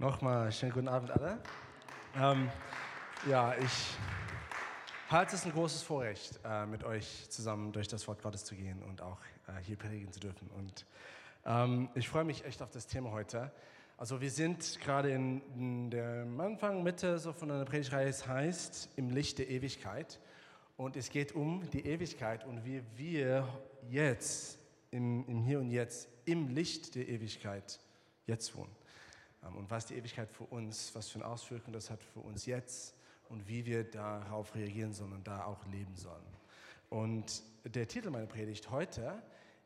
Nochmal schönen guten Abend alle. Ähm, ja, ich halte es ein großes Vorrecht, äh, mit euch zusammen durch das Wort Gottes zu gehen und auch äh, hier predigen zu dürfen. Und ähm, ich freue mich echt auf das Thema heute. Also wir sind gerade in, in der Anfang, Mitte so von einer Predigreihe, es heißt im Licht der Ewigkeit. Und es geht um die Ewigkeit und wie wir jetzt, im, im Hier und Jetzt, im Licht der Ewigkeit jetzt wohnen. Ähm, und was die Ewigkeit für uns, was für eine Auswirkung das hat für uns jetzt und wie wir darauf reagieren sollen und da auch leben sollen. Und der Titel meiner Predigt heute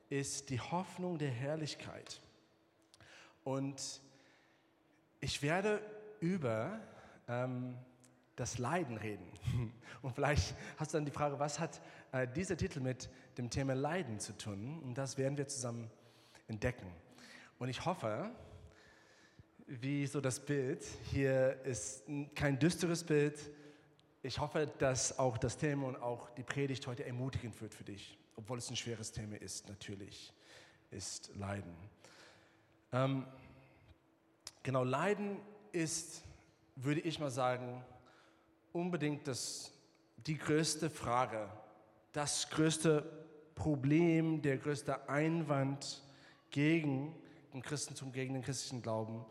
ist die Hoffnung der Herrlichkeit. Und ich werde über ähm, das Leiden reden. Und vielleicht hast du dann die Frage, was hat äh, dieser Titel mit dem Thema Leiden zu tun? Und das werden wir zusammen entdecken. Und ich hoffe, wie so das Bild. Hier ist kein düsteres Bild. Ich hoffe, dass auch das Thema und auch die Predigt heute ermutigend wird für dich, obwohl es ein schweres Thema ist, natürlich, ist Leiden. Ähm, genau, Leiden ist, würde ich mal sagen, unbedingt das, die größte Frage, das größte Problem, der größte Einwand gegen den Christentum, gegen den christlichen Glauben.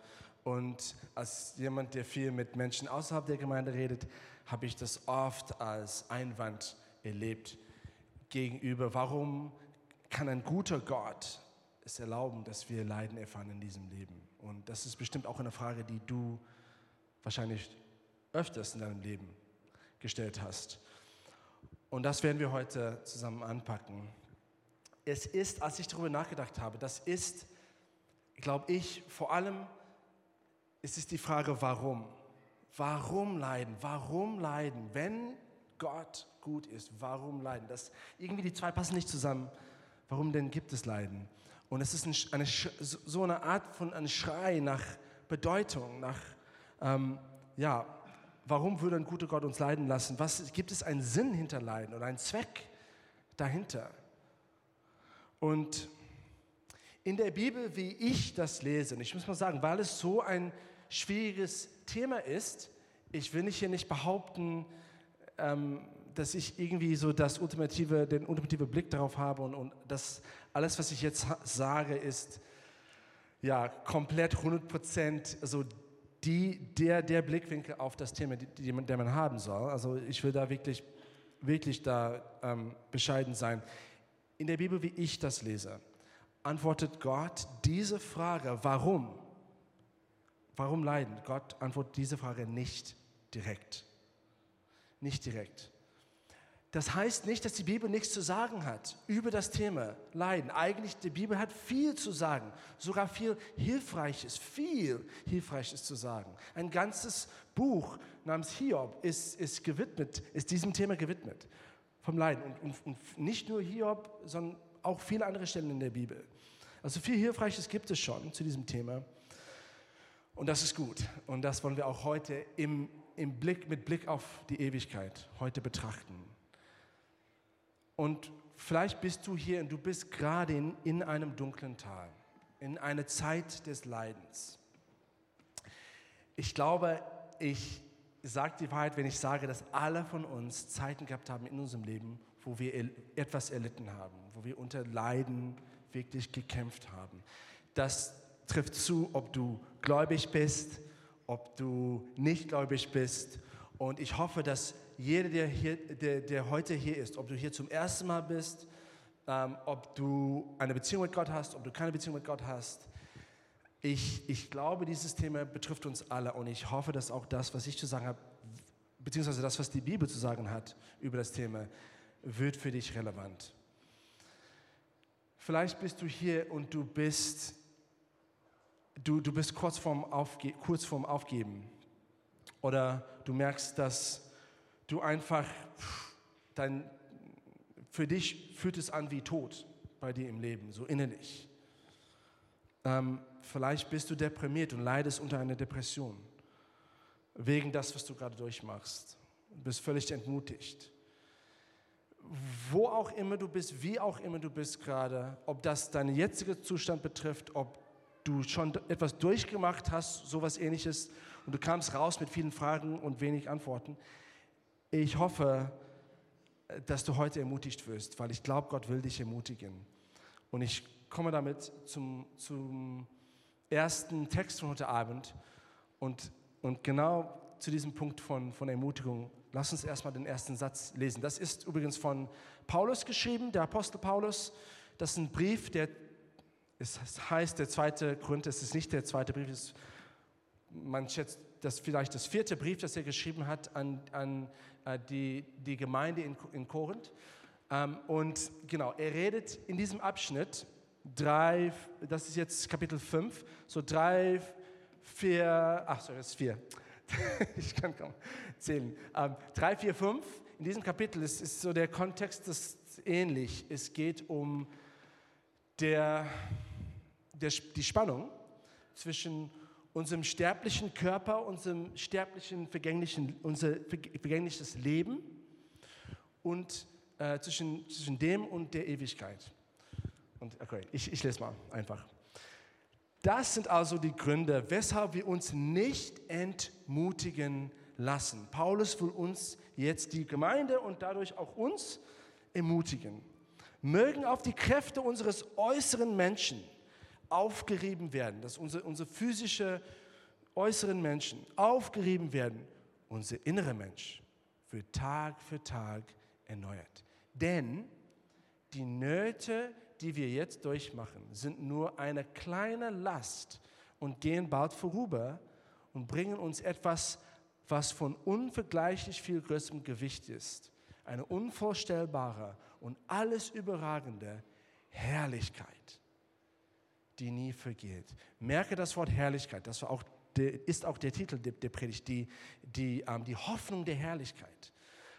Und als jemand, der viel mit Menschen außerhalb der Gemeinde redet, habe ich das oft als Einwand erlebt gegenüber, warum kann ein guter Gott es erlauben, dass wir Leiden erfahren in diesem Leben? Und das ist bestimmt auch eine Frage, die du wahrscheinlich öfters in deinem Leben gestellt hast. Und das werden wir heute zusammen anpacken. Es ist, als ich darüber nachgedacht habe, das ist, glaube ich, vor allem es ist die Frage, warum? Warum leiden? Warum leiden? Wenn Gott gut ist, warum leiden? Das, irgendwie die zwei passen nicht zusammen. Warum denn gibt es Leiden? Und es ist eine, so eine Art von einem Schrei nach Bedeutung, nach, ähm, ja, warum würde ein guter Gott uns leiden lassen? Was, gibt es einen Sinn hinter Leiden oder einen Zweck dahinter? Und in der Bibel, wie ich das lese, und ich muss mal sagen, weil es so ein schwieriges Thema ist. Ich will nicht hier nicht behaupten, ähm, dass ich irgendwie so das ultimative, den ultimativen Blick darauf habe und, und das alles, was ich jetzt sage, ist ja komplett 100 Prozent so die, der, der Blickwinkel auf das Thema, die, die, der man haben soll. Also ich will da wirklich, wirklich da ähm, bescheiden sein. In der Bibel, wie ich das lese, antwortet Gott diese Frage, warum? Warum leiden? Gott antwortet diese Frage nicht direkt. Nicht direkt. Das heißt nicht, dass die Bibel nichts zu sagen hat über das Thema Leiden. Eigentlich, die Bibel hat viel zu sagen, sogar viel Hilfreiches, viel Hilfreiches zu sagen. Ein ganzes Buch namens Hiob ist, ist gewidmet, ist diesem Thema gewidmet, vom Leiden. Und, und, und nicht nur Hiob, sondern auch viele andere Stellen in der Bibel. Also viel Hilfreiches gibt es schon zu diesem Thema. Und das ist gut. Und das wollen wir auch heute im, im Blick, mit Blick auf die Ewigkeit heute betrachten. Und vielleicht bist du hier und du bist gerade in, in einem dunklen Tal, in einer Zeit des Leidens. Ich glaube, ich sage die Wahrheit, wenn ich sage, dass alle von uns Zeiten gehabt haben in unserem Leben, wo wir etwas erlitten haben, wo wir unter Leiden wirklich gekämpft haben. Das trifft zu, ob du gläubig bist, ob du nicht gläubig bist. Und ich hoffe, dass jeder, der, hier, der, der heute hier ist, ob du hier zum ersten Mal bist, ähm, ob du eine Beziehung mit Gott hast, ob du keine Beziehung mit Gott hast, ich, ich glaube, dieses Thema betrifft uns alle und ich hoffe, dass auch das, was ich zu sagen habe, beziehungsweise das, was die Bibel zu sagen hat über das Thema, wird für dich relevant. Vielleicht bist du hier und du bist du, du bist kurz vorm, Aufge kurz vorm Aufgeben. Oder du merkst, dass du einfach, dein, für dich fühlt es an wie Tod bei dir im Leben, so innerlich. Ähm, vielleicht bist du deprimiert und leidest unter einer Depression, wegen das, was du gerade durchmachst. Du bist völlig entmutigt. Wo auch immer du bist, wie auch immer du bist gerade, ob das deinen jetzigen Zustand betrifft, ob du schon etwas durchgemacht hast, sowas ähnliches, und du kamst raus mit vielen Fragen und wenig Antworten. Ich hoffe, dass du heute ermutigt wirst, weil ich glaube, Gott will dich ermutigen. Und ich komme damit zum, zum ersten Text von heute Abend. Und, und genau zu diesem Punkt von, von Ermutigung, lass uns erstmal den ersten Satz lesen. Das ist übrigens von Paulus geschrieben, der Apostel Paulus. Das ist ein Brief, der es heißt, der zweite Grund, es ist nicht der zweite Brief, ist, man schätzt, das vielleicht das vierte Brief, das er geschrieben hat an, an äh, die, die Gemeinde in, in Korinth. Ähm, und genau, er redet in diesem Abschnitt drei, das ist jetzt Kapitel 5, so drei, vier, ach sorry, das ist vier. ich kann kaum zählen. Ähm, drei, vier, fünf. In diesem Kapitel ist, ist so der Kontext ist ähnlich. Es geht um der, der, die Spannung zwischen unserem sterblichen Körper, unserem sterblichen, vergänglichen, unser vergängliches Leben und äh, zwischen, zwischen dem und der Ewigkeit. Und okay, ich, ich lese mal einfach. Das sind also die Gründe, weshalb wir uns nicht entmutigen lassen. Paulus will uns jetzt die Gemeinde und dadurch auch uns ermutigen. Mögen auf die Kräfte unseres äußeren Menschen aufgerieben werden, dass unsere, unsere physische äußeren Menschen aufgerieben werden, unser innerer Mensch wird Tag für Tag erneuert. Denn die Nöte, die wir jetzt durchmachen, sind nur eine kleine Last und gehen bald vorüber und bringen uns etwas, was von unvergleichlich viel größerem Gewicht ist. Eine unvorstellbare und alles überragende Herrlichkeit die nie vergeht. Merke das Wort Herrlichkeit, das auch, ist auch der Titel der, Predigt, die, die, ähm, die Hoffnung der Herrlichkeit.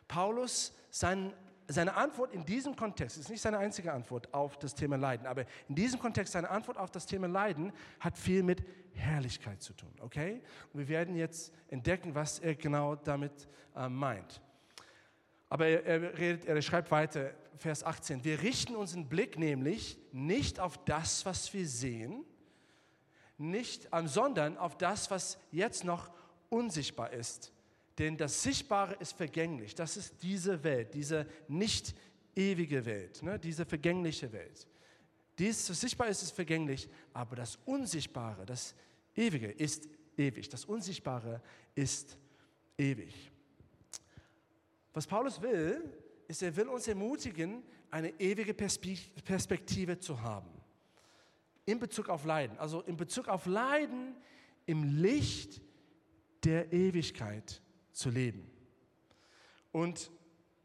Paulus, sein, seine Antwort in diesem Kontext, ist nicht seine einzige Antwort auf das Thema Leiden, aber in diesem Kontext seine Antwort auf das Thema Leiden hat viel mit Herrlichkeit zu tun, okay? Und wir werden jetzt entdecken, was er genau damit äh, meint. Aber er, er, redet, er schreibt weiter, Vers 18, wir richten unseren Blick nämlich nicht auf das, was wir sehen, nicht, sondern auf das, was jetzt noch unsichtbar ist. Denn das Sichtbare ist vergänglich. Das ist diese Welt, diese nicht ewige Welt, ne? diese vergängliche Welt. Dies, was sichtbar ist, ist vergänglich, aber das Unsichtbare, das Ewige ist ewig. Das Unsichtbare ist ewig. Was Paulus will, ist, er will uns ermutigen, eine ewige Perspektive zu haben. In Bezug auf Leiden. Also in Bezug auf Leiden im Licht der Ewigkeit zu leben. Und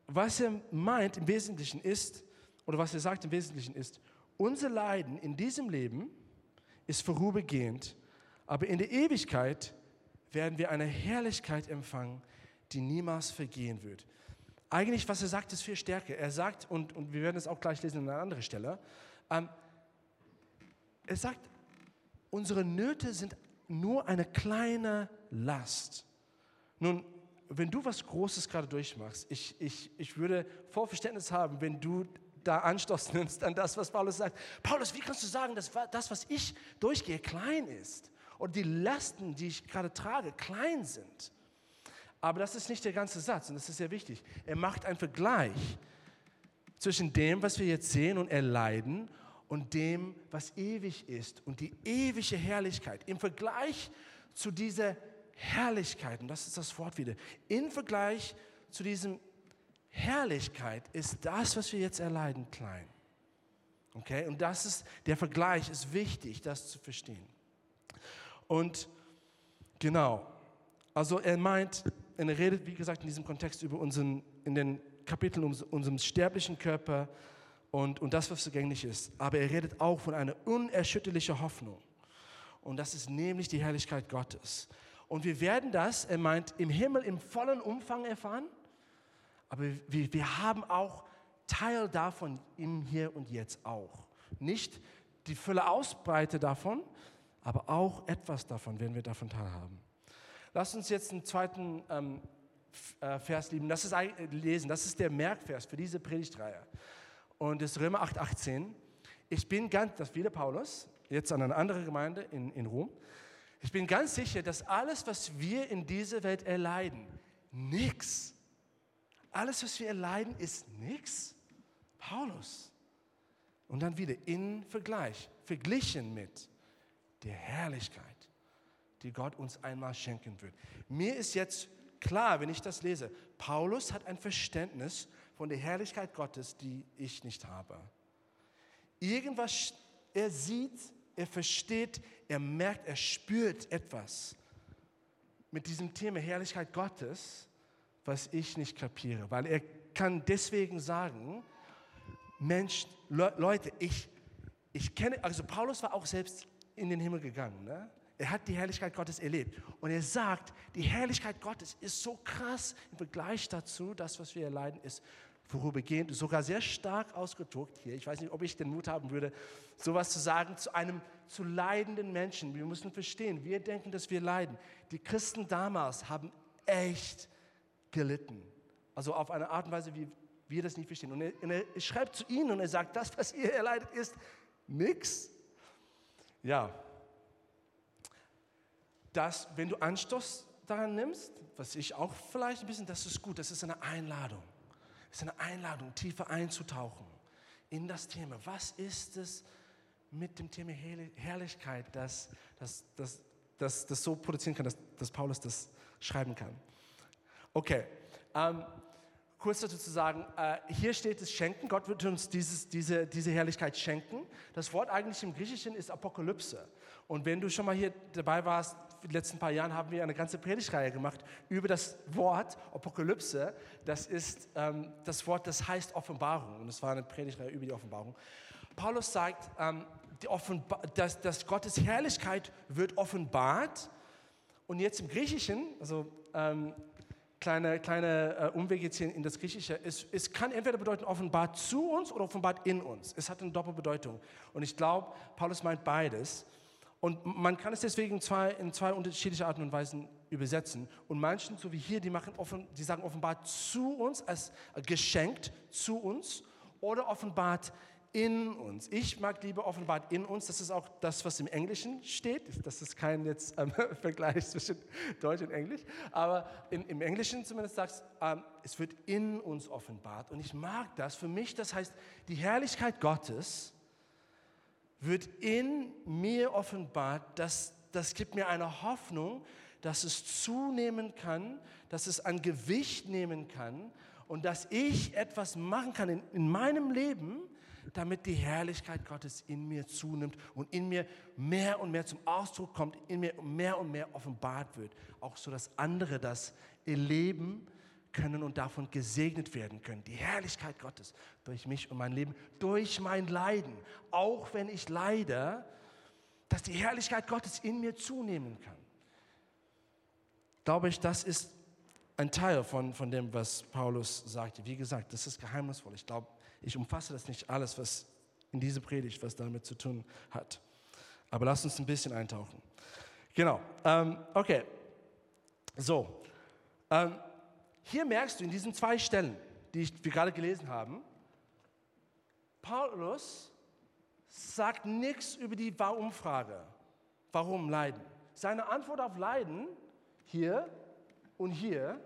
was er meint im Wesentlichen ist, oder was er sagt im Wesentlichen ist, unser Leiden in diesem Leben ist vorübergehend, aber in der Ewigkeit werden wir eine Herrlichkeit empfangen, die niemals vergehen wird eigentlich, was er sagt, ist viel stärker. Er sagt, und, und wir werden es auch gleich lesen an einer anderen Stelle, ähm, er sagt, unsere Nöte sind nur eine kleine Last. Nun, wenn du was Großes gerade durchmachst, ich, ich, ich würde Vorverständnis haben, wenn du da Anstoß nimmst an das, was Paulus sagt. Paulus, wie kannst du sagen, dass das, was ich durchgehe, klein ist? Und die Lasten, die ich gerade trage, klein sind? Aber das ist nicht der ganze Satz und das ist sehr wichtig. Er macht einen Vergleich zwischen dem, was wir jetzt sehen und erleiden und dem, was ewig ist und die ewige Herrlichkeit. Im Vergleich zu dieser Herrlichkeit, und das ist das Wort wieder, im Vergleich zu diesem Herrlichkeit ist das, was wir jetzt erleiden, klein. Okay? Und das ist, der Vergleich ist wichtig, das zu verstehen. Und genau, also er meint, er redet, wie gesagt, in diesem Kontext über unseren, in den Kapiteln um unserem sterblichen Körper und, und das, was vergänglich ist. Aber er redet auch von einer unerschütterlichen Hoffnung. Und das ist nämlich die Herrlichkeit Gottes. Und wir werden das, er meint, im Himmel im vollen Umfang erfahren. Aber wir, wir haben auch Teil davon im Hier und Jetzt auch. Nicht die Fülle Ausbreite davon, aber auch etwas davon werden wir davon teilhaben. Lass uns jetzt einen zweiten ähm, äh, Vers lieben. Das ist, lesen. Das ist der Merkvers für diese Predigtreihe. Und das ist Römer 8,18. Ich bin ganz, das wieder Paulus, jetzt an eine andere Gemeinde in, in Rom. Ich bin ganz sicher, dass alles, was wir in dieser Welt erleiden, nichts, alles, was wir erleiden, ist nichts. Paulus. Und dann wieder in Vergleich, verglichen mit der Herrlichkeit, die Gott uns einmal schenken wird. Mir ist jetzt klar, wenn ich das lese, Paulus hat ein Verständnis von der Herrlichkeit Gottes, die ich nicht habe. Irgendwas, er sieht, er versteht, er merkt, er spürt etwas mit diesem Thema Herrlichkeit Gottes, was ich nicht kapiere. Weil er kann deswegen sagen, Mensch, Le Leute, ich, ich kenne, also Paulus war auch selbst in den Himmel gegangen. Ne? Er hat die Herrlichkeit Gottes erlebt. Und er sagt, die Herrlichkeit Gottes ist so krass im Vergleich dazu, das, was wir erleiden, ist vorübergehend, sogar sehr stark ausgedruckt hier. Ich weiß nicht, ob ich den Mut haben würde, sowas zu sagen zu einem zu leidenden Menschen. Wir müssen verstehen, wir denken, dass wir leiden. Die Christen damals haben echt gelitten. Also auf eine Art und Weise, wie wir das nicht verstehen. Und er, er schreibt zu ihnen und er sagt, das, was ihr erleidet, ist nichts. Ja, dass, wenn du Anstoß daran nimmst, was ich auch vielleicht ein bisschen, das ist gut, das ist eine Einladung. Es ist eine Einladung, tiefer einzutauchen in das Thema. Was ist es mit dem Thema Herrlichkeit, das, das, das, das, das so produzieren kann, dass, dass Paulus das schreiben kann? Okay, ähm, kurz dazu zu sagen, äh, hier steht es schenken, Gott wird uns dieses, diese, diese Herrlichkeit schenken. Das Wort eigentlich im Griechischen ist Apokalypse. Und wenn du schon mal hier dabei warst, in den letzten paar Jahren haben wir eine ganze Predigtreihe gemacht über das Wort Apokalypse. Das ist ähm, das Wort, das heißt Offenbarung. Und es war eine Predigtreihe über die Offenbarung. Paulus sagt, ähm, dass, dass Gottes Herrlichkeit wird offenbart. Und jetzt im Griechischen, also ähm, kleine, kleine äh, Umweg jetzt hier in das Griechische, es, es kann entweder bedeuten offenbart zu uns oder offenbart in uns. Es hat eine Doppelbedeutung. Und ich glaube, Paulus meint beides. Und man kann es deswegen zwei, in zwei unterschiedliche Arten und Weisen übersetzen. Und manchen, so wie hier, die, machen offen, die sagen offenbart zu uns, als geschenkt zu uns oder offenbart in uns. Ich mag lieber offenbart in uns. Das ist auch das, was im Englischen steht. Das ist kein jetzt ähm, Vergleich zwischen Deutsch und Englisch. Aber in, im Englischen zumindest sagst ähm, es wird in uns offenbart. Und ich mag das. Für mich, das heißt, die Herrlichkeit Gottes wird in mir offenbart, das, das gibt mir eine Hoffnung, dass es zunehmen kann, dass es an Gewicht nehmen kann und dass ich etwas machen kann in, in meinem Leben, damit die Herrlichkeit Gottes in mir zunimmt und in mir mehr und mehr zum Ausdruck kommt, in mir mehr und mehr offenbart wird. Auch so, dass andere das erleben können und davon gesegnet werden können. Die Herrlichkeit Gottes durch mich und mein Leben, durch mein Leiden. Auch wenn ich leide, dass die Herrlichkeit Gottes in mir zunehmen kann. Glaube ich, das ist ein Teil von, von dem, was Paulus sagte. Wie gesagt, das ist geheimnisvoll. Ich glaube, ich umfasse das nicht alles, was in diese Predigt, was damit zu tun hat. Aber lasst uns ein bisschen eintauchen. Genau. Ähm, okay. So. Ähm, hier merkst du in diesen zwei Stellen, die wir gerade gelesen haben, Paulus sagt nichts über die Warum-Frage. Warum Leiden? Seine Antwort auf Leiden hier und hier,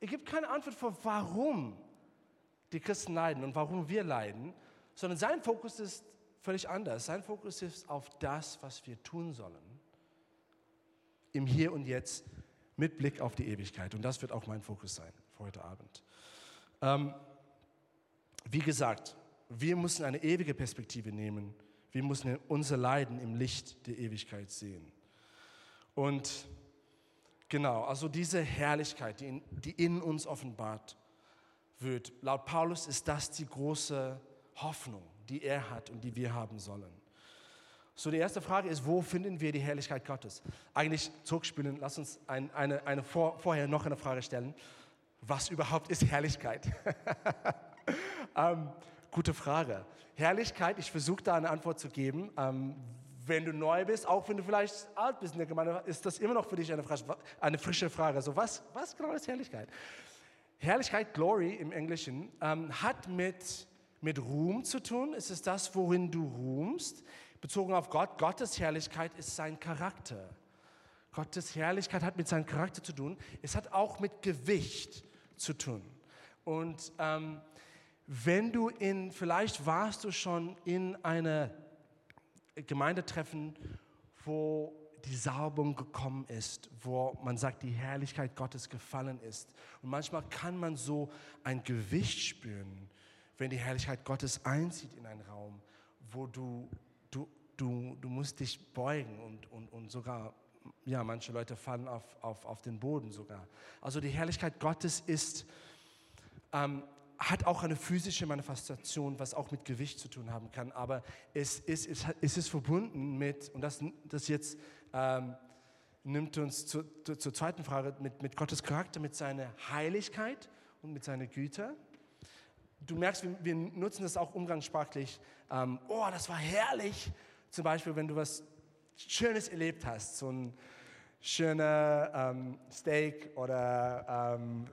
er gibt keine Antwort für warum die Christen leiden und warum wir leiden, sondern sein Fokus ist völlig anders. Sein Fokus ist auf das, was wir tun sollen, im Hier und Jetzt mit Blick auf die Ewigkeit. Und das wird auch mein Fokus sein für heute Abend. Ähm, wie gesagt, wir müssen eine ewige Perspektive nehmen. Wir müssen unser Leiden im Licht der Ewigkeit sehen. Und genau, also diese Herrlichkeit, die in, die in uns offenbart wird, laut Paulus ist das die große Hoffnung, die er hat und die wir haben sollen. So, die erste Frage ist, wo finden wir die Herrlichkeit Gottes? Eigentlich zurückspielen, lass uns ein, eine, eine vor, vorher noch eine Frage stellen. Was überhaupt ist Herrlichkeit? ähm, gute Frage. Herrlichkeit, ich versuche da eine Antwort zu geben. Ähm, wenn du neu bist, auch wenn du vielleicht alt bist in der Gemeinde, ist das immer noch für dich eine, eine frische Frage. So, was, was genau ist Herrlichkeit? Herrlichkeit, Glory im Englischen, ähm, hat mit, mit Ruhm zu tun. Es ist das, worin du ruhmst bezogen auf Gott. Gottes Herrlichkeit ist sein Charakter. Gottes Herrlichkeit hat mit seinem Charakter zu tun. Es hat auch mit Gewicht zu tun. Und ähm, wenn du in, vielleicht warst du schon in einer Gemeindetreffen, wo die Salbung gekommen ist, wo man sagt, die Herrlichkeit Gottes gefallen ist. Und manchmal kann man so ein Gewicht spüren, wenn die Herrlichkeit Gottes einzieht in einen Raum, wo du, du, du, du musst dich beugen und, und, und sogar, ja, manche Leute fallen auf, auf, auf den Boden sogar. Also die Herrlichkeit Gottes ist, ähm, hat auch eine physische Manifestation, was auch mit Gewicht zu tun haben kann, aber es ist, es, ist verbunden mit, und das, das jetzt ähm, nimmt uns zu, zu, zur zweiten Frage, mit, mit Gottes Charakter, mit seiner Heiligkeit und mit seiner Güte. Du merkst, wir, wir nutzen das auch umgangssprachlich. Ähm, oh, das war herrlich. Zum Beispiel, wenn du was Schönes erlebt hast, so ein schöner ähm, Steak oder ähm,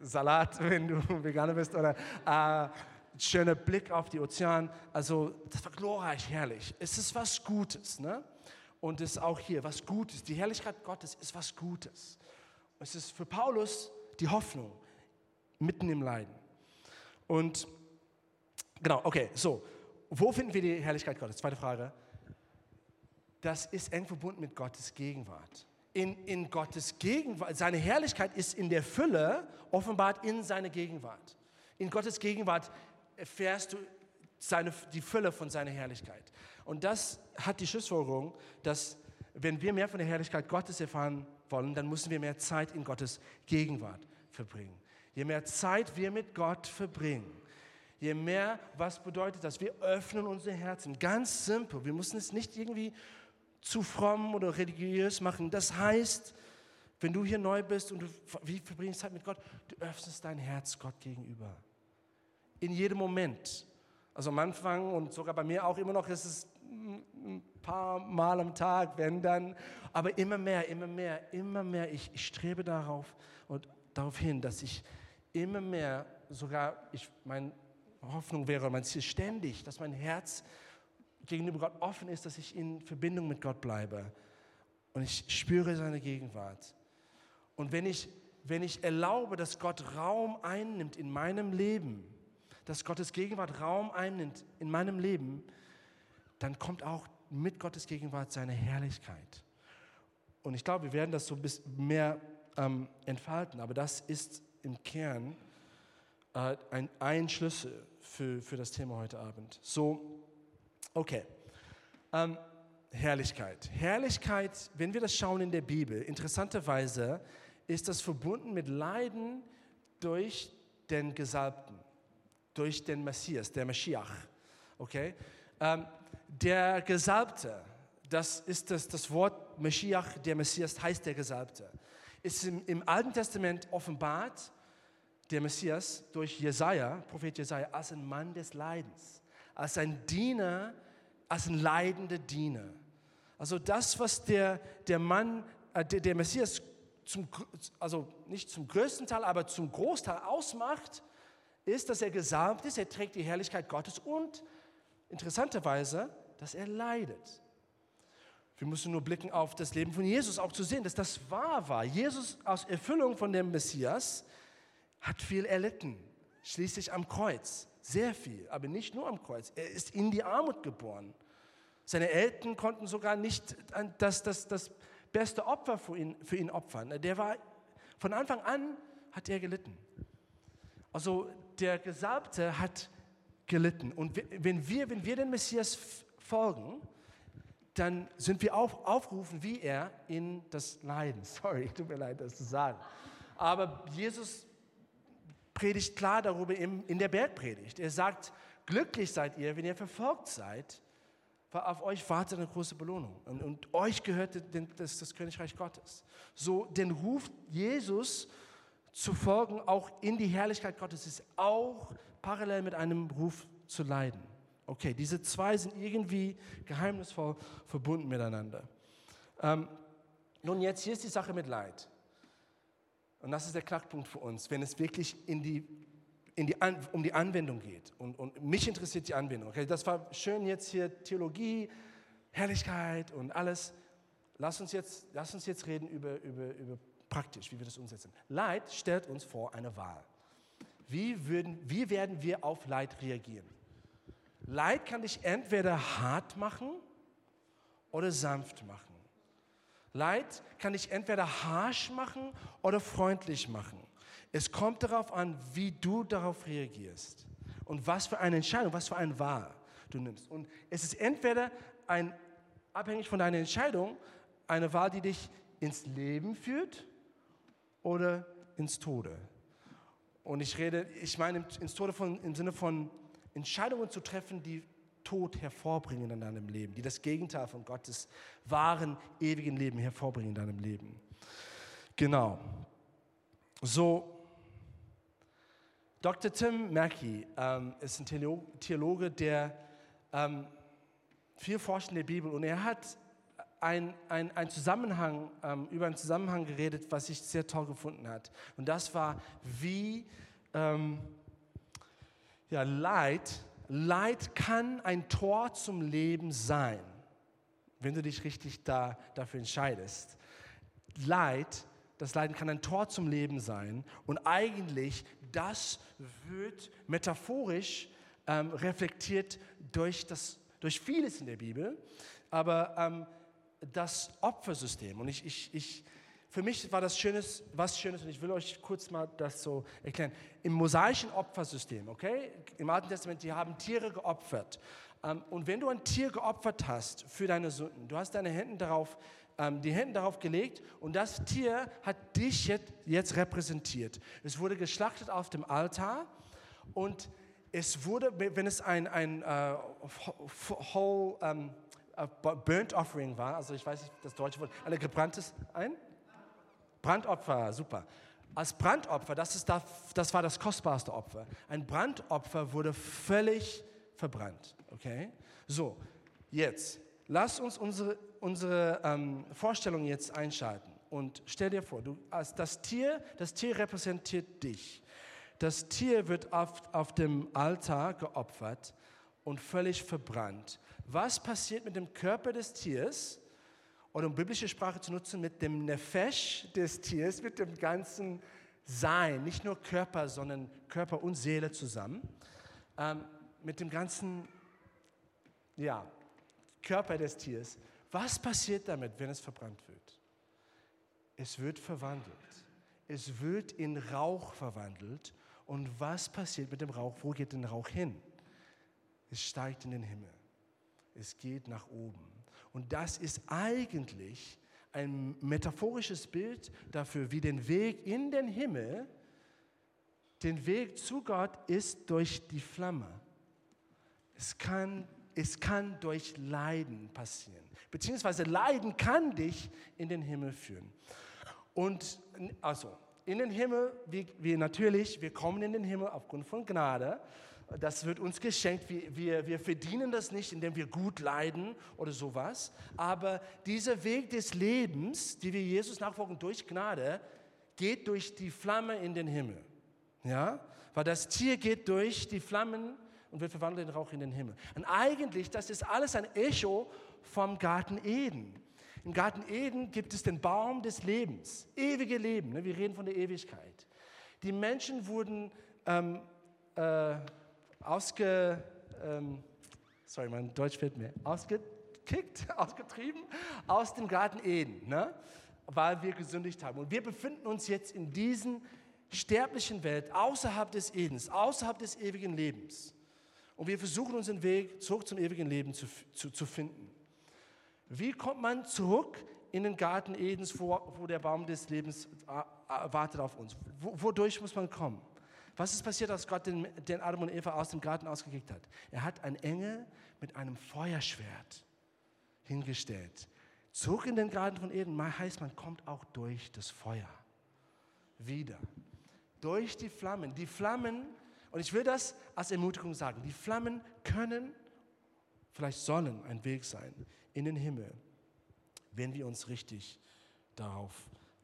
Salat, wenn du Veganer bist, oder äh, schöner Blick auf die Ozean. Also das war glorreich, herrlich. Es ist was Gutes. Ne? Und es ist auch hier was Gutes. Die Herrlichkeit Gottes ist was Gutes. Es ist für Paulus die Hoffnung mitten im Leiden. Und genau, okay, so. Wo finden wir die Herrlichkeit Gottes? Zweite Frage. Das ist eng verbunden mit Gottes Gegenwart in, in Gottes Gegenwart. Seine Herrlichkeit ist in der Fülle offenbart in seiner Gegenwart. In Gottes Gegenwart erfährst du seine, die Fülle von seiner Herrlichkeit. Und das hat die Schlussfolgerung, dass wenn wir mehr von der Herrlichkeit Gottes erfahren wollen, dann müssen wir mehr Zeit in Gottes Gegenwart verbringen. Je mehr Zeit wir mit Gott verbringen, je mehr, was bedeutet das? Wir öffnen unsere Herzen. Ganz simpel. Wir müssen es nicht irgendwie zu fromm oder religiös machen. Das heißt, wenn du hier neu bist und du wie verbringst Zeit mit Gott, du öffnest dein Herz Gott gegenüber. In jedem Moment. Also am Anfang und sogar bei mir auch immer noch ist es ein paar Mal am Tag, wenn dann, aber immer mehr, immer mehr, immer mehr. Ich, ich strebe darauf und darauf hin, dass ich immer mehr, sogar, ich, meine Hoffnung wäre, mein Ziel ständig, dass mein Herz gegenüber Gott offen ist, dass ich in Verbindung mit Gott bleibe. Und ich spüre seine Gegenwart. Und wenn ich, wenn ich erlaube, dass Gott Raum einnimmt in meinem Leben, dass Gottes Gegenwart Raum einnimmt in meinem Leben, dann kommt auch mit Gottes Gegenwart seine Herrlichkeit. Und ich glaube, wir werden das so ein bisschen mehr ähm, entfalten, aber das ist im Kern äh, ein, ein Schlüssel für, für das Thema heute Abend. So, Okay. Ähm, Herrlichkeit. Herrlichkeit, wenn wir das schauen in der Bibel, interessanterweise ist das verbunden mit Leiden durch den Gesalbten, durch den Messias, der Mashiach. Okay? Ähm, der Gesalbte, das ist das, das Wort Mashiach, der Messias heißt der Gesalbte, ist im, im Alten Testament offenbart, der Messias durch Jesaja, Prophet Jesaja, als ein Mann des Leidens als ein Diener, als ein leidender Diener. Also das, was der, der Mann, äh, der, der Messias, zum, also nicht zum größten Teil, aber zum Großteil ausmacht, ist, dass er gesalbt ist, er trägt die Herrlichkeit Gottes und interessanterweise, dass er leidet. Wir müssen nur blicken auf das Leben von Jesus, auch zu sehen, dass das wahr war. Jesus aus Erfüllung von dem Messias hat viel erlitten, schließlich am Kreuz. Sehr viel, aber nicht nur am Kreuz. Er ist in die Armut geboren. Seine Eltern konnten sogar nicht das, das, das beste Opfer für ihn, für ihn opfern. Der war, von Anfang an hat er gelitten. Also der Gesalbte hat gelitten. Und wenn wir, wenn wir den Messias folgen, dann sind wir auch aufgerufen, wie er in das Leiden. Sorry, tut mir leid, das zu sagen. Aber Jesus predigt klar darüber in der Bergpredigt. Er sagt, glücklich seid ihr, wenn ihr verfolgt seid, weil auf euch wartet eine große Belohnung. Und, und euch gehört das, das Königreich Gottes. So den Ruf Jesus zu folgen, auch in die Herrlichkeit Gottes, ist auch parallel mit einem Ruf zu leiden. Okay, diese zwei sind irgendwie geheimnisvoll verbunden miteinander. Ähm, nun, jetzt hier ist die Sache mit Leid. Und das ist der Knackpunkt für uns, wenn es wirklich in die, in die An um die Anwendung geht. Und, und mich interessiert die Anwendung. Okay, das war schön jetzt hier Theologie, Herrlichkeit und alles. Lass uns jetzt, lass uns jetzt reden über, über, über praktisch, wie wir das umsetzen. Leid stellt uns vor eine Wahl. Wie, würden, wie werden wir auf Leid reagieren? Leid kann dich entweder hart machen oder sanft machen. Leid kann dich entweder harsh machen oder freundlich machen. Es kommt darauf an, wie du darauf reagierst und was für eine Entscheidung, was für ein Wahl du nimmst. Und es ist entweder ein, abhängig von deiner Entscheidung, eine Wahl, die dich ins Leben führt oder ins Tode. Und ich rede, ich meine ins Tode von, im Sinne von Entscheidungen zu treffen, die Tod hervorbringen in deinem Leben, die das Gegenteil von Gottes wahren, ewigen Leben hervorbringen in deinem Leben. Genau. So, Dr. Tim Mackey ähm, ist ein Theologe, der ähm, viel forscht in der Bibel und er hat ein, ein, ein Zusammenhang, ähm, über einen Zusammenhang geredet, was ich sehr toll gefunden hat. Und das war, wie ähm, ja, Leid, Leid kann ein Tor zum Leben sein, wenn du dich richtig da, dafür entscheidest. Leid, das Leiden kann ein Tor zum Leben sein und eigentlich das wird metaphorisch ähm, reflektiert durch, das, durch vieles in der Bibel, aber ähm, das Opfersystem. Und ich, ich, ich, für mich war das Schönes, was Schönes, und ich will euch kurz mal das so erklären. Im mosaischen Opfersystem, okay, im Alten Testament, die haben Tiere geopfert. Ähm, und wenn du ein Tier geopfert hast für deine Sünden, du hast deine Hände darauf, ähm, die Hände darauf gelegt und das Tier hat dich jetzt, repräsentiert. Es wurde geschlachtet auf dem Altar und es wurde, wenn es ein, ein uh, whole, burnt offering war, also ich weiß nicht das deutsche Wort, ein gebranntes, ein Brandopfer, super. Als Brandopfer, das, ist das, das war das kostbarste Opfer. Ein Brandopfer wurde völlig verbrannt. Okay? So, jetzt, lass uns unsere, unsere ähm, Vorstellung jetzt einschalten. Und stell dir vor, du, als das, Tier, das Tier repräsentiert dich. Das Tier wird auf, auf dem Altar geopfert und völlig verbrannt. Was passiert mit dem Körper des Tiers? Oder um biblische Sprache zu nutzen, mit dem Nefesh des Tiers, mit dem ganzen Sein, nicht nur Körper, sondern Körper und Seele zusammen, ähm, mit dem ganzen ja, Körper des Tiers. Was passiert damit, wenn es verbrannt wird? Es wird verwandelt. Es wird in Rauch verwandelt und was passiert mit dem Rauch? Wo geht der Rauch hin? Es steigt in den Himmel. Es geht nach oben. Und das ist eigentlich ein metaphorisches Bild dafür, wie den Weg in den Himmel, den Weg zu Gott ist durch die Flamme. Es kann, es kann durch Leiden passieren. Beziehungsweise Leiden kann dich in den Himmel führen. Und also, in den Himmel, wie, wie natürlich, wir kommen in den Himmel aufgrund von Gnade. Das wird uns geschenkt. Wir, wir, wir verdienen das nicht, indem wir gut leiden oder sowas. Aber dieser Weg des Lebens, die wir Jesus nachfolgen durch Gnade, geht durch die Flamme in den Himmel. Ja? Weil das Tier geht durch die Flammen und wird verwandelt in Rauch in den Himmel. Und eigentlich, das ist alles ein Echo vom Garten Eden. Im Garten Eden gibt es den Baum des Lebens, ewige Leben. Ne? Wir reden von der Ewigkeit. Die Menschen wurden ähm, äh, ausge, ähm, sorry, mein Deutsch fehlt mir, ausgekickt, ausgetrieben aus dem Garten Eden, ne? weil wir gesündigt haben. Und wir befinden uns jetzt in diesen sterblichen Welt außerhalb des Edens, außerhalb des ewigen Lebens. Und wir versuchen unseren Weg zurück zum ewigen Leben zu, zu, zu finden. Wie kommt man zurück in den Garten Edens, wo, wo der Baum des Lebens äh, äh, wartet auf uns? wodurch muss man kommen? Was ist passiert, als Gott den, den Adam und Eva aus dem Garten ausgekickt hat? Er hat einen Engel mit einem Feuerschwert hingestellt. Zurück in den Garten von Eden heißt, man kommt auch durch das Feuer wieder. Durch die Flammen. Die Flammen, und ich will das als Ermutigung sagen, die Flammen können, vielleicht sollen ein Weg sein in den Himmel, wenn wir uns richtig darauf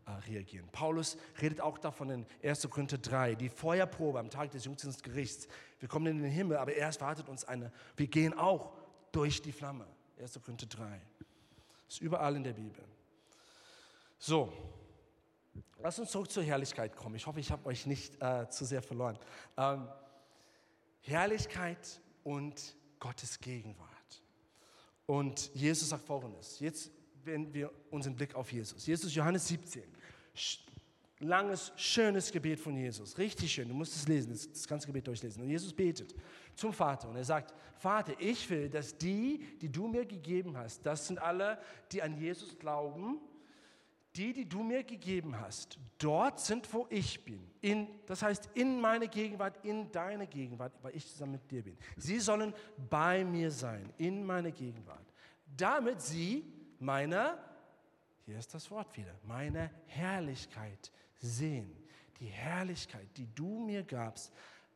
reagieren. Paulus redet auch davon in 1. Korinther 3, die Feuerprobe am Tag des jüngsten Gerichts. Wir kommen in den Himmel, aber erst wartet uns eine, wir gehen auch durch die Flamme. 1. Korinther 3. Das ist überall in der Bibel. So, lass uns zurück zur Herrlichkeit kommen. Ich hoffe, ich habe euch nicht äh, zu sehr verloren. Ähm, Herrlichkeit und Gottes Gegenwart. Und Jesus sagt folgendes. Jetzt wenden wir unseren Blick auf Jesus. Jesus, Johannes 17. Langes, schönes Gebet von Jesus. Richtig schön. Du musst es lesen, das ganze Gebet durchlesen. Und Jesus betet zum Vater und er sagt, Vater, ich will, dass die, die du mir gegeben hast, das sind alle, die an Jesus glauben, die, die du mir gegeben hast, dort sind, wo ich bin. In, das heißt, in meine Gegenwart, in deine Gegenwart, weil ich zusammen mit dir bin. Sie sollen bei mir sein, in meine Gegenwart. Damit sie meine, hier ist das Wort wieder, meine Herrlichkeit sehen. Die Herrlichkeit, die du mir gabst,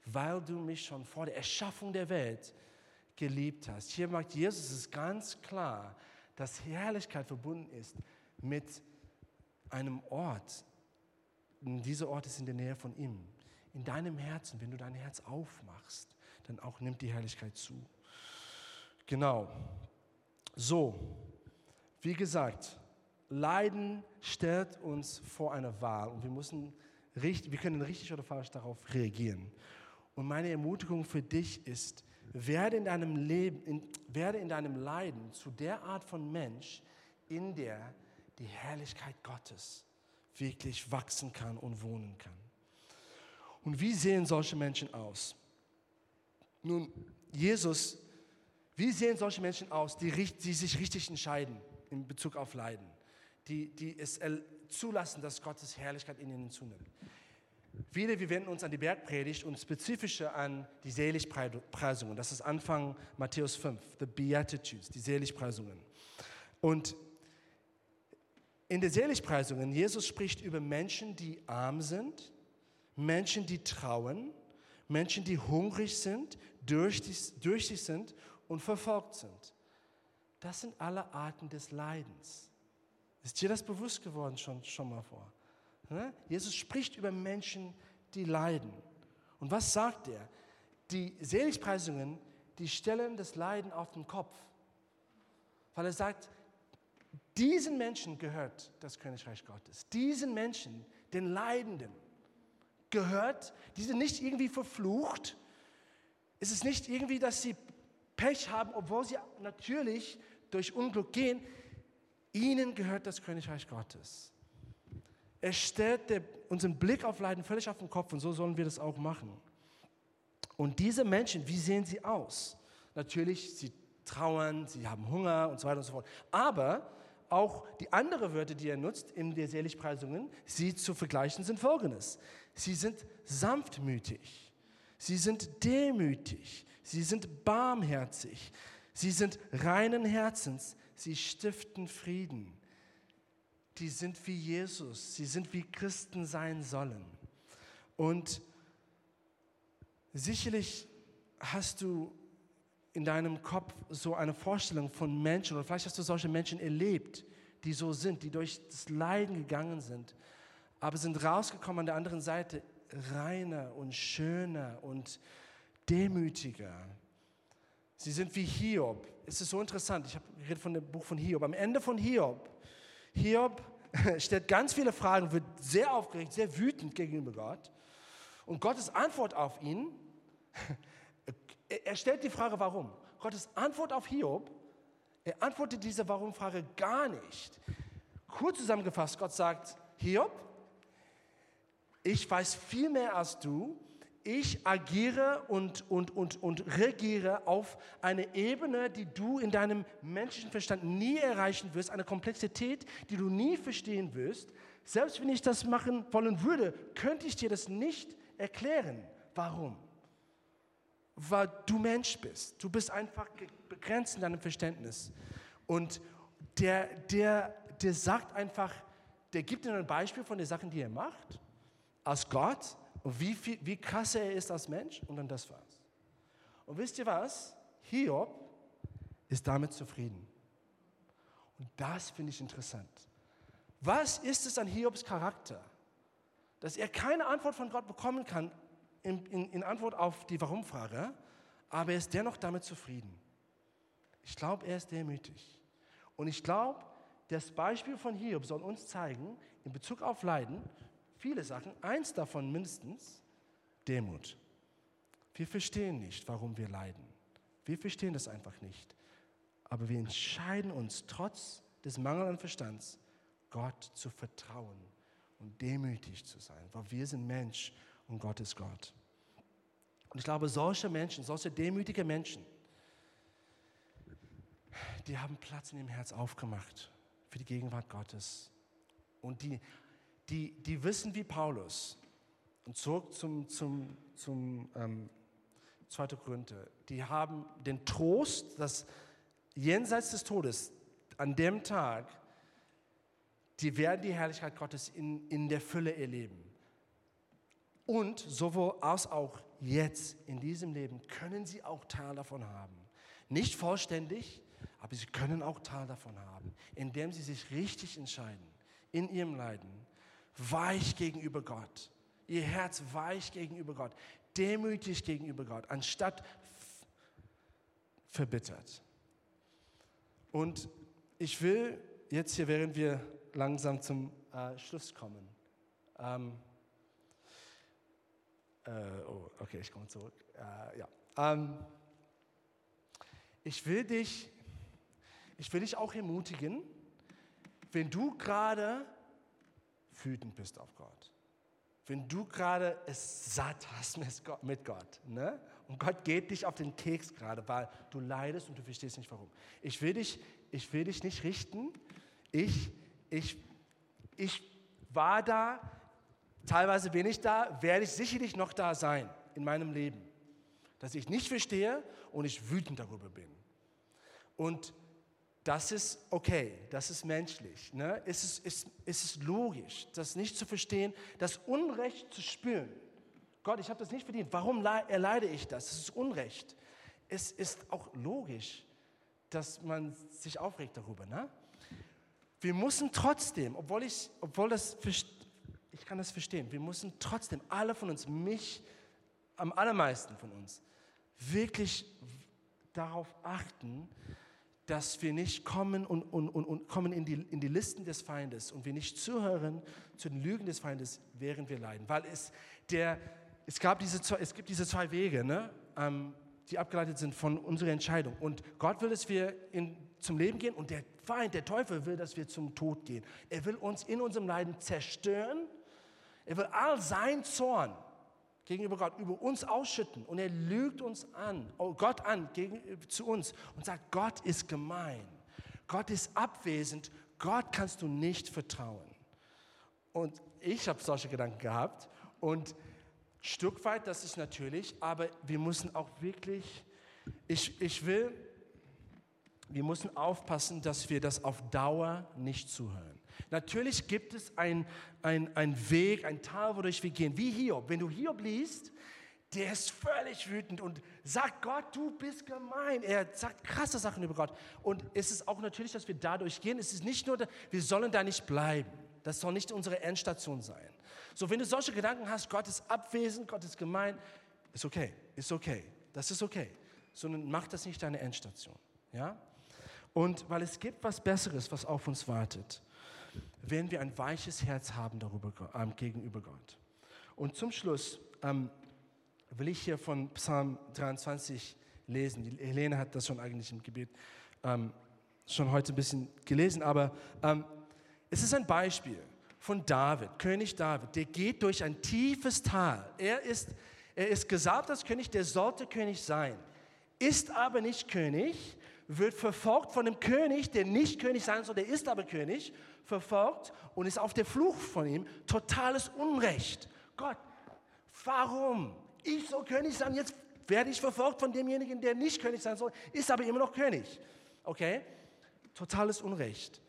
weil du mich schon vor der Erschaffung der Welt geliebt hast. Hier macht Jesus es ganz klar, dass Herrlichkeit verbunden ist mit einem Ort. Und dieser Ort ist in der Nähe von ihm. In deinem Herzen, wenn du dein Herz aufmachst, dann auch nimmt die Herrlichkeit zu. Genau. So, wie gesagt, Leiden stellt uns vor eine Wahl und wir müssen wir können richtig oder falsch darauf reagieren. Und meine Ermutigung für dich ist, werde in deinem Leben, in, werde in deinem Leiden zu der Art von Mensch, in der die Herrlichkeit Gottes wirklich wachsen kann und wohnen kann. Und wie sehen solche Menschen aus? Nun, Jesus, wie sehen solche Menschen aus, die, die sich richtig entscheiden in Bezug auf Leiden, die, die es zulassen, dass Gottes Herrlichkeit in ihnen zunimmt? Wieder, wir wenden uns an die Bergpredigt und spezifischer an die Seligpreisungen. Das ist Anfang Matthäus 5, the Beatitudes, die Seligpreisungen. Und in der Seligpreisungen, Jesus spricht über Menschen, die arm sind, Menschen, die trauen, Menschen, die hungrig sind, durchsichtig sind und verfolgt sind. Das sind alle Arten des Leidens. Ist dir das bewusst geworden schon, schon mal vor? Ne? Jesus spricht über Menschen, die leiden. Und was sagt er? Die Seligpreisungen, die stellen das Leiden auf den Kopf. Weil er sagt, diesen Menschen gehört das Königreich Gottes. Diesen Menschen, den Leidenden, gehört, die sind nicht irgendwie verflucht. Es ist nicht irgendwie, dass sie Pech haben, obwohl sie natürlich durch Unglück gehen. Ihnen gehört das Königreich Gottes. Er stellt der, unseren Blick auf Leiden völlig auf den Kopf und so sollen wir das auch machen. Und diese Menschen, wie sehen sie aus? Natürlich, sie trauern, sie haben Hunger und so weiter und so fort. Aber auch die anderen Wörter, die er nutzt in der Seligpreisungen, sie zu vergleichen, sind folgendes. Sie sind sanftmütig, sie sind demütig, sie sind barmherzig, sie sind reinen Herzens, sie stiften Frieden. Die sind wie Jesus, sie sind wie Christen sein sollen. Und sicherlich hast du in deinem Kopf so eine Vorstellung von Menschen oder vielleicht hast du solche Menschen erlebt, die so sind, die durch das Leiden gegangen sind, aber sind rausgekommen an der anderen Seite reiner und schöner und demütiger. Sie sind wie Hiob. Es ist so interessant. Ich habe geredet von dem Buch von Hiob. Am Ende von Hiob, Hiob stellt ganz viele Fragen, wird sehr aufgeregt, sehr wütend gegenüber Gott. Und Gottes Antwort auf ihn er stellt die Frage, warum. Gottes Antwort auf Hiob, er antwortet diese Warum-Frage gar nicht. Kurz zusammengefasst, Gott sagt, Hiob, ich weiß viel mehr als du. Ich agiere und, und, und, und regiere auf eine Ebene, die du in deinem menschlichen Verstand nie erreichen wirst, eine Komplexität, die du nie verstehen wirst. Selbst wenn ich das machen wollen würde, könnte ich dir das nicht erklären. Warum? weil du Mensch bist. Du bist einfach begrenzt in deinem Verständnis. Und der, der, der sagt einfach, der gibt dir ein Beispiel von den Sachen, die er macht, als Gott und wie, viel, wie krass er ist als Mensch und dann das war's. Und wisst ihr was? Hiob ist damit zufrieden. Und das finde ich interessant, Was ist es an Hiobs Charakter, dass er keine Antwort von Gott bekommen kann in, in, in Antwort auf die Warum-Frage, aber er ist dennoch damit zufrieden? Ich glaube, er ist demütig. Und ich glaube, das Beispiel von Hiob soll uns zeigen, in Bezug auf Leiden, viele Sachen, eins davon mindestens, Demut. Wir verstehen nicht, warum wir leiden. Wir verstehen das einfach nicht. Aber wir entscheiden uns trotz des mangelnden Verstands, Gott zu vertrauen und demütig zu sein, weil wir sind Mensch und Gott ist Gott. Und ich glaube, solche Menschen, solche demütige Menschen, die haben Platz in ihrem Herz aufgemacht für die Gegenwart Gottes. Und die, die, die wissen wie Paulus, und zurück zum, zum, zum ähm, 2. Korinther, die haben den Trost, dass jenseits des Todes, an dem Tag, die werden die Herrlichkeit Gottes in, in der Fülle erleben. Und sowohl als auch jetzt in diesem Leben können sie auch Teil davon haben. Nicht vollständig, aber sie können auch Teil davon haben, indem sie sich richtig entscheiden in ihrem Leiden, weich gegenüber Gott, ihr Herz weich gegenüber Gott, demütig gegenüber Gott, anstatt verbittert. Und ich will jetzt hier, während wir langsam zum äh, Schluss kommen, ähm, äh, oh, okay, ich komme zurück. Äh, ja. Ähm, ich will dich ich will dich auch ermutigen, wenn du gerade wütend bist auf Gott, wenn du gerade es satt hast mit Gott, ne? und Gott geht dich auf den Keks gerade, weil du leidest und du verstehst nicht warum. Ich will dich, ich will dich nicht richten. Ich, ich, ich war da, teilweise bin ich da, werde ich sicherlich noch da sein in meinem Leben, dass ich nicht verstehe und ich wütend darüber bin. Und das ist okay, das ist menschlich. Ne? Es, ist, es, es ist logisch, das nicht zu verstehen, das Unrecht zu spüren. Gott, ich habe das nicht verdient. Warum erleide ich das? Das ist Unrecht. Es ist auch logisch, dass man sich aufregt darüber. Ne? Wir müssen trotzdem, obwohl ich, obwohl das, ich kann das verstehen, wir müssen trotzdem, alle von uns, mich am allermeisten von uns, wirklich darauf achten, dass wir nicht kommen und, und, und, und kommen in die, in die Listen des Feindes und wir nicht zuhören zu den Lügen des Feindes, während wir leiden. Weil es, der, es, gab diese, es gibt diese zwei Wege, ne, ähm, die abgeleitet sind von unserer Entscheidung. Und Gott will, dass wir in, zum Leben gehen und der Feind, der Teufel will, dass wir zum Tod gehen. Er will uns in unserem Leiden zerstören. Er will all sein Zorn gegenüber Gott über uns ausschütten und er lügt uns an, oh Gott an gegen, zu uns und sagt, Gott ist gemein, Gott ist abwesend, Gott kannst du nicht vertrauen. Und ich habe solche Gedanken gehabt und Stück weit, das ist natürlich, aber wir müssen auch wirklich, ich, ich will, wir müssen aufpassen, dass wir das auf Dauer nicht zuhören. Natürlich gibt es einen ein Weg, ein Tal, wodurch wir gehen. Wie Hiob. Wenn du Hiob liest, der ist völlig wütend und sagt, Gott, du bist gemein. Er sagt krasse Sachen über Gott. Und es ist auch natürlich, dass wir dadurch gehen. Es ist nicht nur, wir sollen da nicht bleiben. Das soll nicht unsere Endstation sein. So, wenn du solche Gedanken hast, Gott ist abwesend, Gott ist gemein, ist okay, ist okay, das ist okay. Sondern mach das nicht deine Endstation. Ja? Und weil es gibt was Besseres, was auf uns wartet wenn wir ein weiches Herz haben darüber, ähm, gegenüber Gott. Und zum Schluss ähm, will ich hier von Psalm 23 lesen. Die Helene hat das schon eigentlich im Gebet ähm, schon heute ein bisschen gelesen, aber ähm, es ist ein Beispiel von David, König David. Der geht durch ein tiefes Tal. Er ist, er ist gesagt als König, der sollte König sein, ist aber nicht König, wird verfolgt von dem König, der nicht König sein soll, der ist aber König verfolgt und ist auf der Flucht von ihm. Totales Unrecht. Gott, warum? Ich soll König sein, jetzt werde ich verfolgt von demjenigen, der nicht König sein soll, ist aber immer noch König. Okay? Totales Unrecht.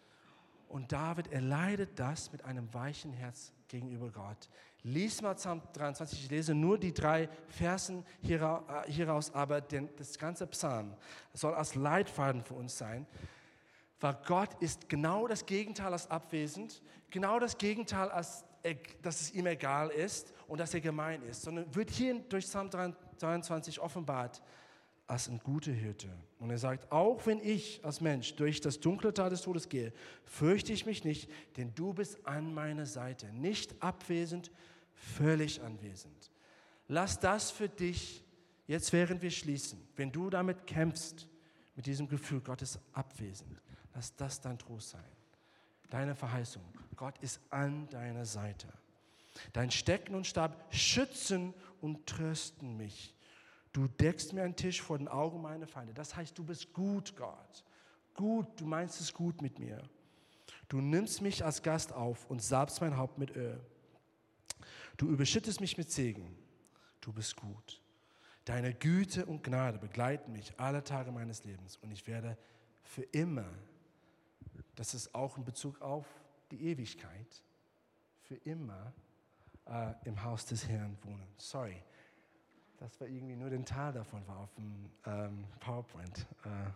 Und David erleidet das mit einem weichen Herz gegenüber Gott. Lies mal Psalm 23, ich lese nur die drei Versen hieraus, aber das ganze Psalm soll als Leitfaden für uns sein Weil Gott ist genau das Gegenteil als abwesend, genau das Gegenteil als dass es ihm egal ist und dass er gemein ist, sondern wird hier durch Psalm 23 offenbart als ein guter Hirte. Und er sagt, auch wenn ich als Mensch durch das dunkle Tal des Todes gehe, fürchte ich mich nicht, denn du bist an meiner Seite, nicht abwesend, völlig anwesend. Lass das für dich, jetzt während wir schließen, wenn du damit kämpfst, mit diesem Gefühl, Gott ist abwesend, lass das dein Trost sein. Deine Verheißung, Gott ist an deiner Seite. Dein Stecken und Stab schützen und trösten mich. Du deckst mir einen Tisch vor den Augen meiner Feinde. Das heißt, du bist gut, Gott. Gut, du meinst es gut mit mir. Du nimmst mich als Gast auf und salbst mein Haupt mit Öl. Du überschüttest mich mit Segen. Du bist gut. Deine Güte und Gnade begleiten mich alle Tage meines Lebens und ich werde für immer, das ist auch in Bezug auf die Ewigkeit, für immer äh, im Haus des Herrn wohnen. Sorry, das war irgendwie nur den Teil davon war auf dem ähm, PowerPoint. Äh,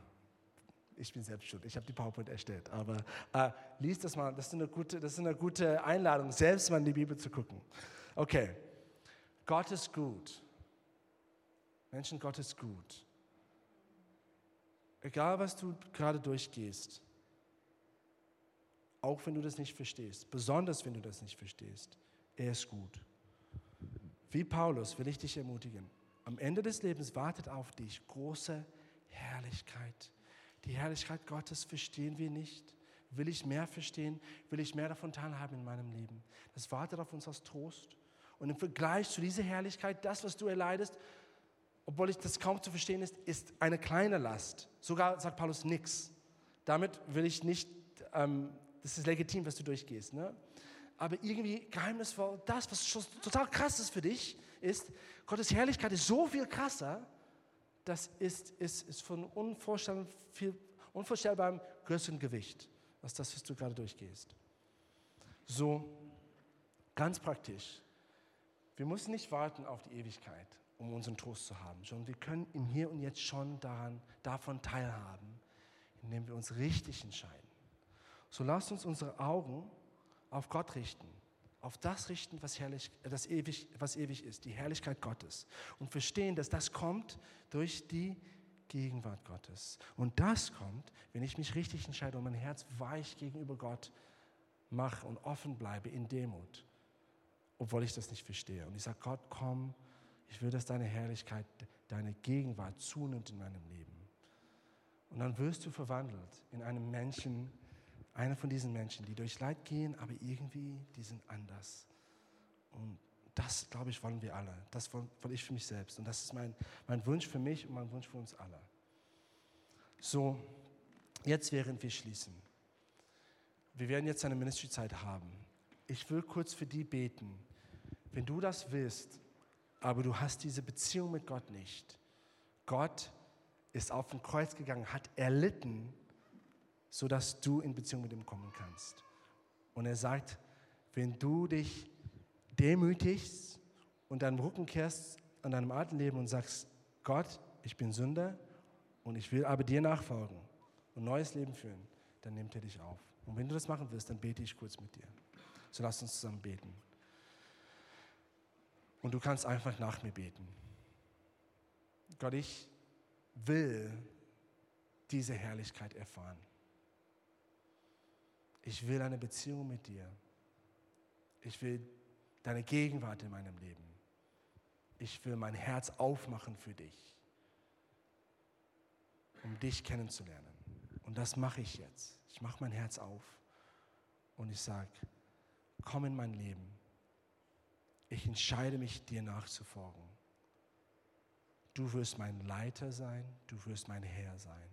ich bin selbst schuld, ich habe die PowerPoint erstellt. Aber äh, lies das mal, das ist, eine gute, das ist eine gute Einladung, selbst mal in die Bibel zu gucken. Okay, Gott ist gut. Menschen, Gott ist gut. Egal, was du gerade durchgehst, auch wenn du das nicht verstehst, besonders wenn du das nicht verstehst, er ist gut. Wie Paulus will ich dich ermutigen. Am Ende des Lebens wartet auf dich große Herrlichkeit. Die Herrlichkeit Gottes verstehen wir nicht. Will ich mehr verstehen? Will ich mehr davon teilhaben in meinem Leben? Das wartet auf uns als Trost. Und im Vergleich zu dieser Herrlichkeit, das, was du erleidest, obwohl ich das kaum zu verstehen ist, ist eine kleine Last. Sogar sagt Paulus nichts. Damit will ich nicht, ähm, das ist legitim, was du durchgehst. Ne? aber irgendwie geheimnisvoll, das, was total krass ist für dich, ist, Gottes Herrlichkeit ist so viel krasser, das ist, ist, ist von unvorstellbarem, viel, unvorstellbarem größeren Gewicht, als das, was du gerade durchgehst. So, ganz praktisch. Wir müssen nicht warten auf die Ewigkeit, um unseren Trost zu haben, sondern wir können im Hier und Jetzt schon daran, davon teilhaben, indem wir uns richtig entscheiden. So lasst uns unsere Augen auf Gott richten, auf das richten, was, herrlich, das ewig, was ewig ist, die Herrlichkeit Gottes. Und verstehen, dass das kommt durch die Gegenwart Gottes. Und das kommt, wenn ich mich richtig entscheide und mein Herz weich gegenüber Gott mache und offen bleibe in Demut, obwohl ich das nicht verstehe. Und ich sage, Gott, komm, ich will, dass deine Herrlichkeit, deine Gegenwart zunimmt in meinem Leben. Und dann wirst du verwandelt in einen Menschen, einer von diesen Menschen, die durch Leid gehen, aber irgendwie, die sind anders. Und das, glaube ich, wollen wir alle. Das wollte ich für mich selbst. Und das ist mein, mein Wunsch für mich und mein Wunsch für uns alle. So, jetzt während wir schließen. Wir werden jetzt eine Ministry-Zeit haben. Ich will kurz für die beten. Wenn du das willst, aber du hast diese Beziehung mit Gott nicht. Gott ist auf dem Kreuz gegangen, hat erlitten, sodass du in Beziehung mit ihm kommen kannst. Und er sagt, wenn du dich demütigst und deinen Rücken kehrst an deinem alten Leben und sagst, Gott, ich bin Sünder und ich will aber dir nachfolgen und neues Leben führen, dann nimmt er dich auf. Und wenn du das machen willst, dann bete ich kurz mit dir. So lass uns zusammen beten. Und du kannst einfach nach mir beten. Gott, ich will diese Herrlichkeit erfahren. Ich will eine Beziehung mit dir. Ich will deine Gegenwart in meinem Leben. Ich will mein Herz aufmachen für dich, um dich kennenzulernen. Und das mache ich jetzt. Ich mache mein Herz auf und ich sage, komm in mein Leben. Ich entscheide mich, dir nachzufolgen. Du wirst mein Leiter sein, du wirst mein Herr sein.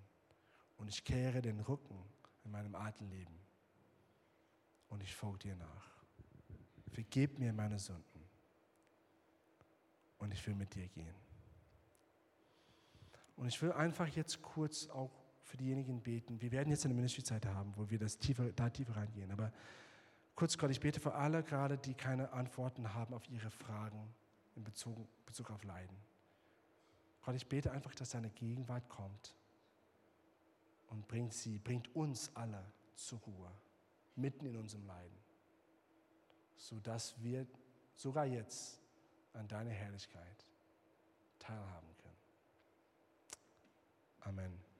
Und ich kehre den Rücken in meinem alten Leben und ich folge dir nach. Vergib mir meine Sünden und ich will mit dir gehen. Und ich will einfach jetzt kurz auch für diejenigen beten. Wir werden jetzt eine Ministry-Zeit haben, wo wir das tiefer, da tiefer reingehen. Aber kurz Gott, ich bete für alle gerade, die keine Antworten haben auf ihre Fragen in Bezug, Bezug auf Leiden. Gott, ich bete einfach, dass deine Gegenwart kommt und bringt sie, bringt uns alle zur Ruhe, mitten in unserem Leiden, sodass wir sogar jetzt an deiner Herrlichkeit teilhaben können. Amen.